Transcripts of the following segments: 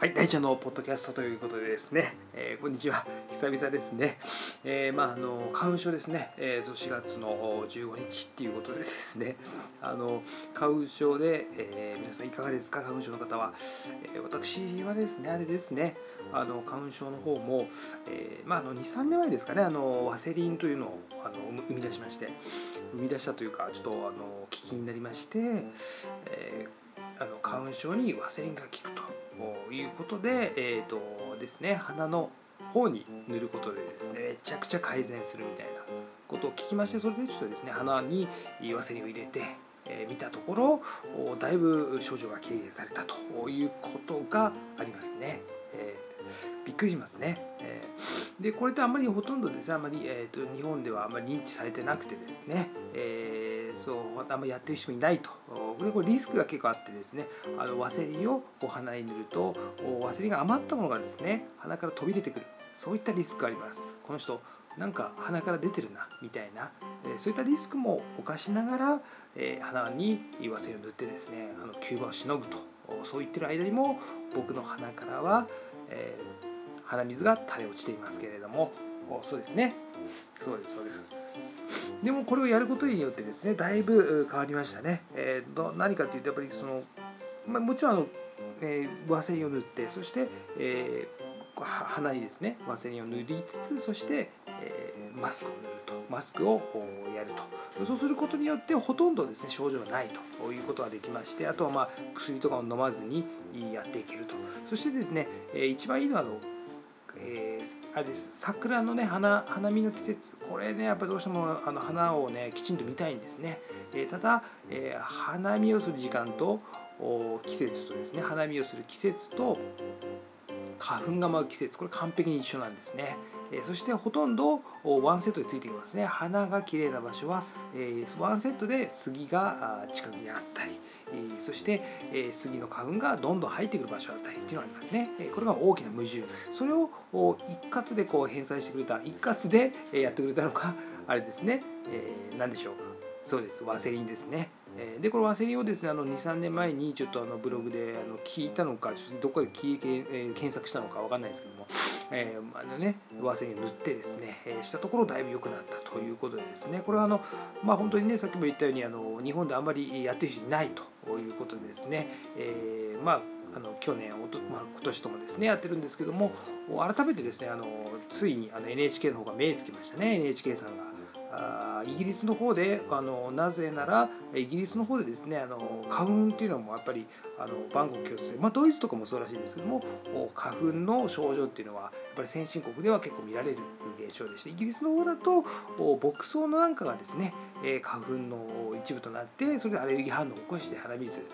はい、大ちゃんのポッドキャストということでですね、えー、こんにちは、久々ですね。えー、まあ、あの、花粉症ですね、えー、4月の15日っていうことでですね、あの、花粉症で、えー、皆さんいかがですか、花粉症の方は。えー、私はですね、あれですね、あの、花粉症の方も、えー、まあ、あの、2、3年前ですかね、あの、ワセリンというのをあの生み出しまして、生み出したというか、ちょっと、あの、危機になりまして、えー、あの花粉症にワセリンが効くと。いうことで、えーとですね、鼻の方に塗ることでですねめちゃくちゃ改善するみたいなことを聞きましてそれでちょっとですね鼻にワセリンを入れて、え、見たところだいぶ症状が軽減されたということがありますね。えー、びっくりしますね。えー、でこれってあんまりほとんどですねあんまり、えーと、日本ではあんまり認知されてなくてですね、えー、そうあんまやってる人もいないと。でこれリスクが結構あってですねあのワセリンをこう鼻に塗るとワセリンが余ったものがですね鼻から飛び出てくる。そういったリスクがあります。この人なんか鼻から出てるなみたいな、えそういったリスクも犯しながら、えー、鼻にワセリンを塗ってですねあの急場をしのぐと。そう言ってる間にも僕の鼻からは、えー、鼻水が垂れ落ちていますけれども。そうですね。そうですそうです。でもこれをやることによってですねだいぶ変わりましたね、えー、何かというとやっぱりその、まあ、もちろんあの、えー、ワセリンを塗ってそして、えー、鼻にですねワセリンを塗りつつそして、えー、マスクを塗ると。マスクをやると。そうすることによってほとんどですね症状がないと。いうことができましてあとはまあ薬とかを飲まずにやっていけると。そしてですね、え一番いいのはあの、あれです。桜のね花花見の季節。これねやっぱどうしてもあの花をねきちんと見たいんですね、えー、ただ、えー、花見をする時間と季節とですね。花見をする季節と花粉が舞う季節これ完璧に一緒なんですね、え、そしてほとんどワンセットでついてきますね。花が綺麗な場所は、え、ワンセットで杉が近くにあったり。そして杉の花粉がどんどん入ってくる場所だったりっていうのがありますね。これが大きな矛盾。それを一括でこう返済してくれた一括でやってくれたのがあれですね、え、何でしょう。かそうです。ワセリンですね。えでこのワセリンをですね23年前にちょっとあのブログであの聞いたのかちょっとどこかで聞い、え検索したのか分かんないですけども、えー、あのねワセリンを塗ってですね、えしたところだいぶ良くなったということでですねこれはあのまあ本当にねさっきも言ったようにあの日本であんまりやってる人いないということでですね、えー、まああの去年おと、まあ、今年ともですねやってるんですけども改めてですねあのついにあの NHK の方が目つけましたね NHK さんが。あイギリスの方であのなぜならイギリスの方でですねあの花粉っていうのもやっぱりあの万国共通で、まあ、ドイツとかもそうらしいですけども花粉の症状っていうのはやっぱり先進国では結構見られる現象でしてイギリスの方だと牧草のなんかがですね花粉の一部となってそれでアレルギー反応を起こして鼻水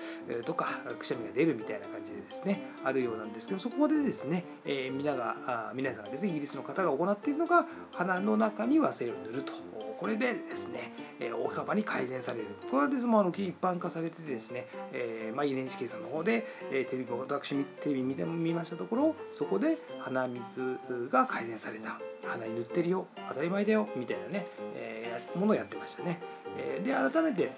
とかくしゃみが出るみたいな感じでですねあるようなんですけどそこでですね、え、皆が皆さんがですねイギリスの方が行っているのが鼻の中にワセリンを塗ると。これでですね、え大幅に改善される。これはですもあの一般化されてですね、えーまあ、NHK さんの方で、えー、テレビ私テレビ見て見ましたところそこで鼻水が改善された。鼻に塗ってるよ。当たり前だよ。みたいなね、えー、ものをやってましたね。え、で改めて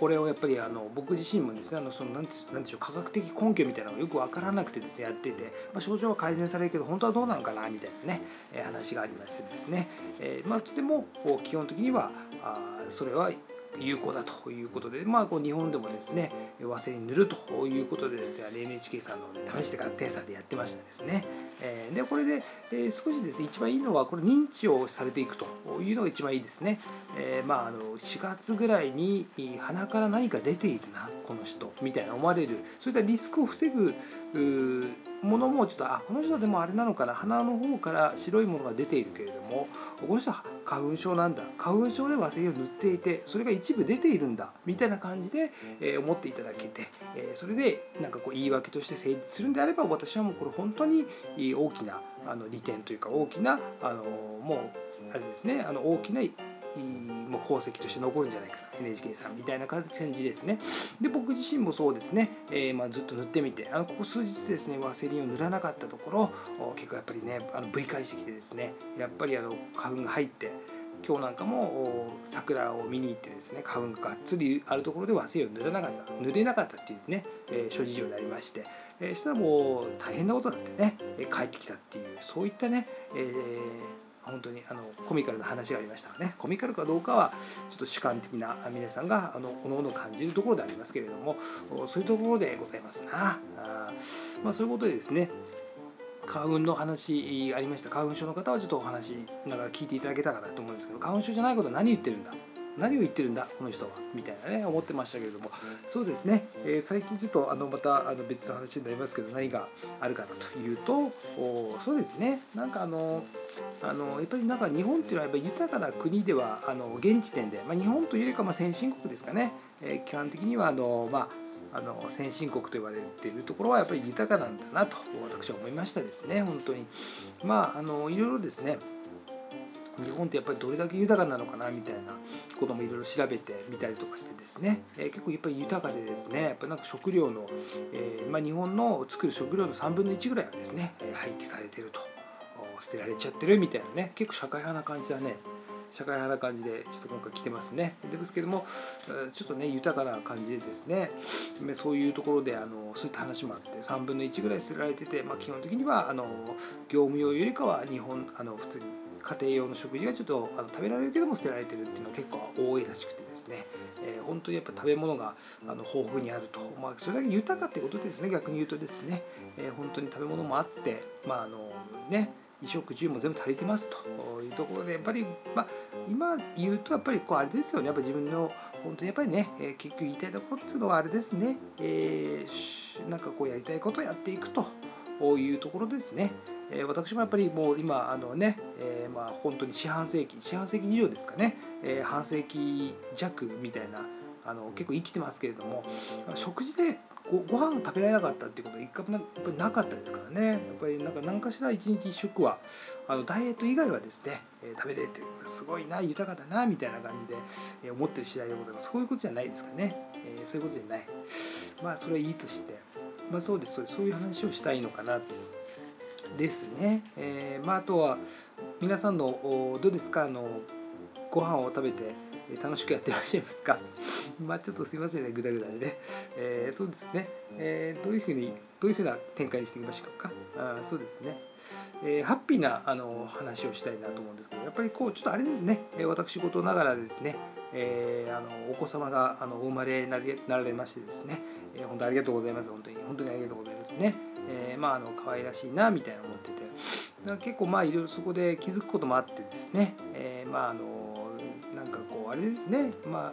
これをやっぱりあの僕自身もですねあのそのなんなんでしょう科学的根拠みたいなのがよく分からなくてですねやっていて、まあ、症状は改善されるけど本当はどうなのかなみたいなね、え、話がありましてですね、えー、まあ、とても基本的にはあそれは有効だということで、まあ、こう日本でもですねワセリン塗るということでですね NHK さんの試して合点さんでやってましたですね。えでこれで、え少しですね一番いいのはこれ認知をされていくというのが一番いいですね。えー、まああの4月ぐらいに鼻から何か出ているなこの人みたいな思われるそういったリスクを防ぐものもちょっとあこの人でもあれなのかな鼻の方から白いものが出ているけれどもこの人は花粉症なんだ花粉症でワセリンを塗っていてそれが一部出ているんだみたいな感じで、え思っていただけて、えそれでなんかこう言い訳として成立するんであれば私はもうこれ本当に大きなあの利点というか大きなあのもうあれですねあの大きなもう功績として残るんじゃないかな。NHK さんみたいな感じですね。で僕自身もそうですね、えー、まあ、ずっと塗ってみてあのここ数日ですねワセリンを塗らなかったところ結構やっぱりねあのぶり返してきてですねやっぱりあの花粉が入って今日なんかも桜を見に行ってですね花粉ががっつりあるところでワセリンを塗らなかった塗れなかったっていうね、えー、諸事情になりましてえー、したらもう大変なことになってね帰ってきたっていうそういったね、えー、本当にあのコミカルな話がありましたね。コミカルかどうかはちょっと主観的な皆さんがあのおのおの感じるところでありますけれどもそういうところでございますな。あまあそういうことでですね花粉の話ありました。花粉症の方はちょっとお話ながら聞いていただけたらなと思うんですけど花粉症じゃないことは何言ってるんだ何を言ってるんだこの人はみたいなね思ってましたけれども。そうですね、えー、最近ちょっとあのまたあの別の話になりますけど何があるかなというとそうですね。なんかあのあのやっぱりなんか日本っていうのはやっぱ豊かな国ではあの現時点で、まあ、日本というよりかまあ先進国ですかね、えー、基本的にはあのまああの先進国と言われているところはやっぱり豊かなんだなと私は思いましたですね本当に。まああのいろいろですね日本ってやっぱりどれだけ豊かなのかなみたいなこともいろいろ調べてみたりとかしてですね、えー、結構やっぱり豊かでですねやっぱなんか食料の、えー、まあ、日本の作る食料の3分の1ぐらいはですね廃棄されてると。捨てられちゃってるみたいなね。結構社会派な感じだね。社会派な感じでちょっと今回来てますね。ですけどもちょっとね豊かな感じでですねそういうところであのそういった話もあって3分の1ぐらい捨てられてて、まあ、基本的にはあの業務用よりかは日本あの普通に家庭用の食事がちょっとあの食べられるけども捨てられてるっていうのは結構多いらしくてですね、えー、本当にやっぱ食べ物があの豊富にあると、まあ、それだけ豊かってことですね逆に言うとですね、えー、本当に食べ物もあってまああのね衣食住も全部足りてますというところでやっぱり、まあ、今言うとやっぱりこうあれですよね。やっぱ自分の本当にやっぱりね、えー、結局言いたいところっていうのはあれですね、えー、なんかこうやりたいことをやっていくというところですね。え、私もやっぱりもう今あのね、えー、まあ本当に四半世紀四半世紀以上ですかね、えー、半世紀弱みたいなあの結構生きてますけれども食事でごご飯食べられなかったっていうことは一回もやっぱりなかったですからね。やっぱりなんか何かしら一日一食はあのダイエット以外はですね、えー、食べれてすごいな豊かだなみたいな感じで、えー、思ってる次第でございます。そういうことじゃないですかね、えー、そういうことじゃない。まあそれはいいとして。まあそうですそういう話をしたいのかなとですね、えー、まああとは皆さんのどうですか？あのご飯を食べて楽しくやってらっしゃいますか？まあちょっとすいませんねぐだぐだでね、えー、そうですね、えー、どういうふうにどういうふうな展開にしていきましょうか？あそうですね。えー、ハッピーなあの話をしたいなと思うんですけどやっぱりこうちょっとあれですね、私事ながらですね、えー、あのお子様があのお生まれになられましてですね、えー、本当ありがとうございます。本当に本当にありがとうございますね、えー、まああの可愛らしいなみたいな思ってて。だから結構まあいろいろそこで気づくこともあってですね、えー、まああのなんかこうあれですね。まあ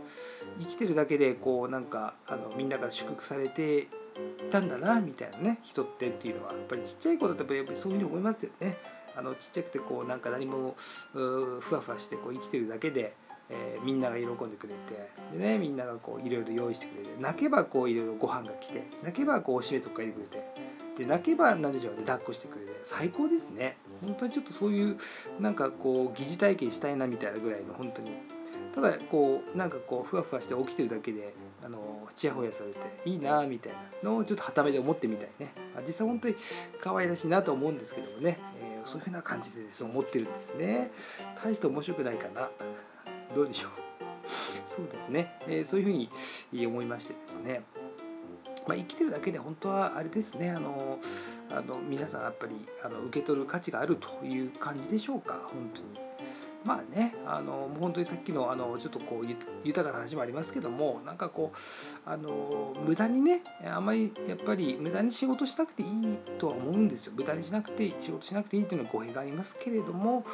生きてるだけでこうなんかあのみんなから祝福されてたんだなみたいなね。人ってっていうのはやっぱりちっちゃい子だとやっぱりそういうふうに思いますよね。あのちっちゃくてこうなんか何もふわふわしてこう生きてるだけで、えー、みんなが喜んでくれてで、ね、みんながこういろいろ用意してくれて泣けばこういろいろご飯が来て泣けばこうおしめとか入れてくれてで泣けば何でしょうね抱っこしてくれて最高ですね。本当にちょっとそういうなんかこう疑似体験したいなみたいなぐらいの本当に。ただこうなんかこうふわふわして起きてるだけであのちやほやされていいなみたいなのをちょっとはためで思ってみたいね。実際本当に可愛らしいなと思うんですけどもね、えー、そういうふうな感じでです思ってるんですね。大して面白くないかな。どうでしょう？そうですね、えー、そういうふうに思いましてですね。まあ、生きてるだけで本当はあれですね。あのあの皆さんやっぱりあの受け取る価値があるという感じでしょうか？本当に。まあねあのもう本当にさっきのあのちょっとこう豊かな話もありますけどもなんかこうあの無駄にねあんまりやっぱり無駄に仕事しなくていいとは思うんですよ。無駄にしなくて仕事しなくていいっていうのは語弊がありますけれども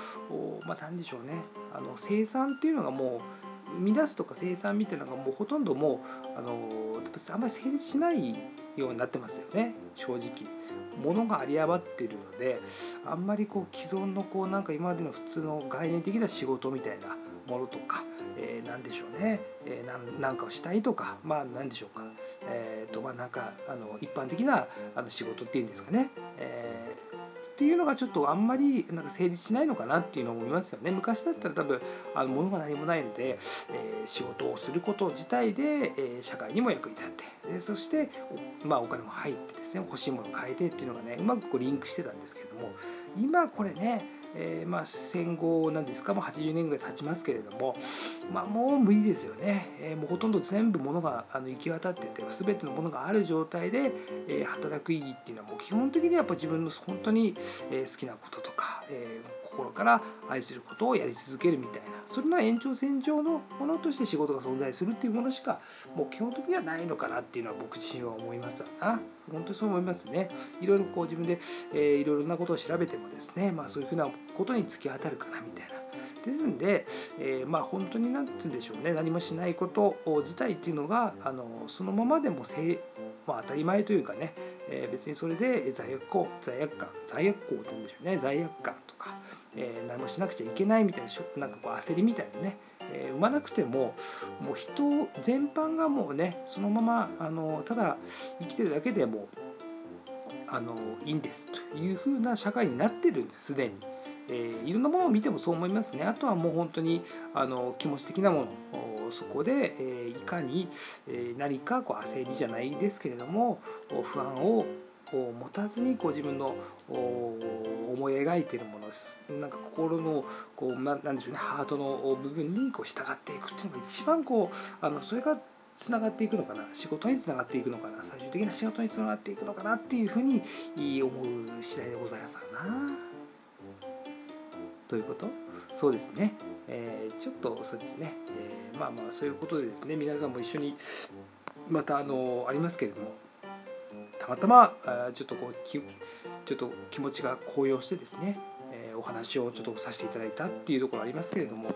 まあ何でしょうね。あの生産っていうのがもう生み出すとか生産みたいなのがもうほとんどもうあのあんまり成立しないようになってますよね。正直。物があり余ってるのであんまりこう既存のこうなんか今までの普通の概念的な仕事みたいなものとか、えー、何でしょうね、えー、なんかをしたいとかまあ何でしょうか、えー、とまあなんかあの一般的なあの仕事っていうんですかね、えーっていうのがちょっとあんまりなんか成立しないのかなっていうのを思いますよね。昔だったら多分あの物が何もないので、えー、仕事をすること自体で、えー、社会にも役に立ってでそしてまあお金も入ってですね欲しいものを変えてっていうのがねうまくこうリンクしてたんですけども今これねえー、まあ、戦後なんですかもう80年ぐらい経ちますけれども、まあ、もう無理ですよね、えー、もうほとんど全部ものがあの行き渡ってて全てのものがある状態で、えー、働く意義っていうのはもう基本的にはやっぱ自分の本当に、え好きなこととか、え心から愛することをやり続けるみたいなそれの延長線上のものとして仕事が存在するっていうものしかもう基本的にはないのかなっていうのは僕自身は思いますな。本当にそう思いますね。いろいろこう自分で、えー、いろいろなことを調べてもですねまあそういうふうなことに突き当たるかなみたいな。ですんで、えー、まあ本当に何て言うんでしょうね。何もしないこと自体っていうのがあのそのままでもせ、まあ、当たり前というかね、えー、別にそれで罪悪感罪悪感罪悪感って言うんでしょうね罪悪感とかえー、何もしなくちゃいけないみたいななんかこう焦りみたいなね、えー、生まなくてももう人全般がもうねそのままあのただ生きてるだけでもあのいいんですというふうな社会になってるんですすでに。えー、いろんなものを見てもそう思いますね。あとはもう本当にあの気持ち的なものそこで、え、いかに、え、何かこう焦りじゃないですけれども不安を持たずにこう自分の思い描いているものなんか心のこうななんでしょうねハートの部分にこう従っていくっていうのが一番こうあのそれがつながっていくのかな。仕事につながっていくのかな。最終的な仕事につながっていくのかなっていうふうに思う次第でございますな。ということ？そうですね、えー、ちょっとそうですね、えー、まあまあそういうことでですね皆さんも一緒にまたあのありますけれどもたまたまちょっとこうちょっと気持ちが高揚してですね、えお話をちょっとさせていただいたっていうところありますけれども、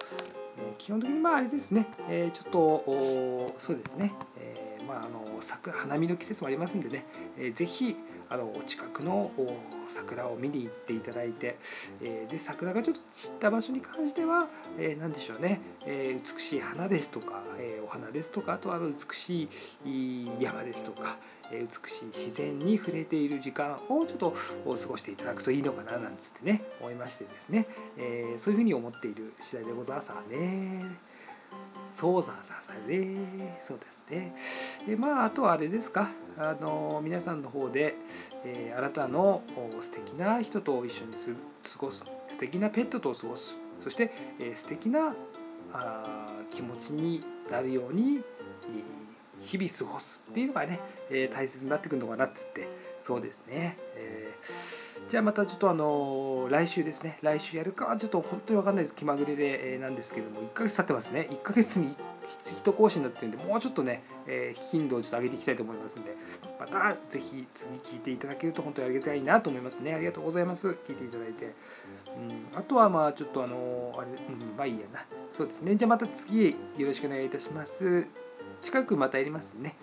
え基本的にまああれですね、えちょっとそうですね、あ、あの桜花見の季節もありますんでね、えー、ぜひあのお近くの桜を見に行っていただいて、えー、で桜がちょっと散った場所に関しては、えー、何でしょうね、えー、美しい花ですとか、えお花ですとかあとは美しい山ですとか、え美しい自然に触れている時間をちょっと過ごしていただくといいのかななんつってね思いましてですね、えそういうふうに思っている次第でございますね。そうさささねそう。ですね。でまああとはあれですか。あの皆さんの方で、えー、あなたの素敵な人と一緒に過ごす素敵なペットと過ごす。そして、えー、素敵なあ気持ちになるように、日々過ごすっていうのがね、えー、大切になってくるのかなっつって。そうですね、えー、じゃあまたちょっとあの来週ですね。来週やるかはちょっと本当に分かんないです。気まぐれで、えー、なんですけども。1ヶ月経ってますね。1ヶ月に1更新になってるんでもうちょっとね、え頻度をちょっと上げていきたいと思いますんで。また是非次聞いていただけると本当にありがたいなと思いますね。ありがとうございます。聞いていただいて、うん、あとはまあちょっとあのあれ、うん、まあいいやな。そうですね。じゃあまた次よろしくお願いいたします。近くまたやりますね。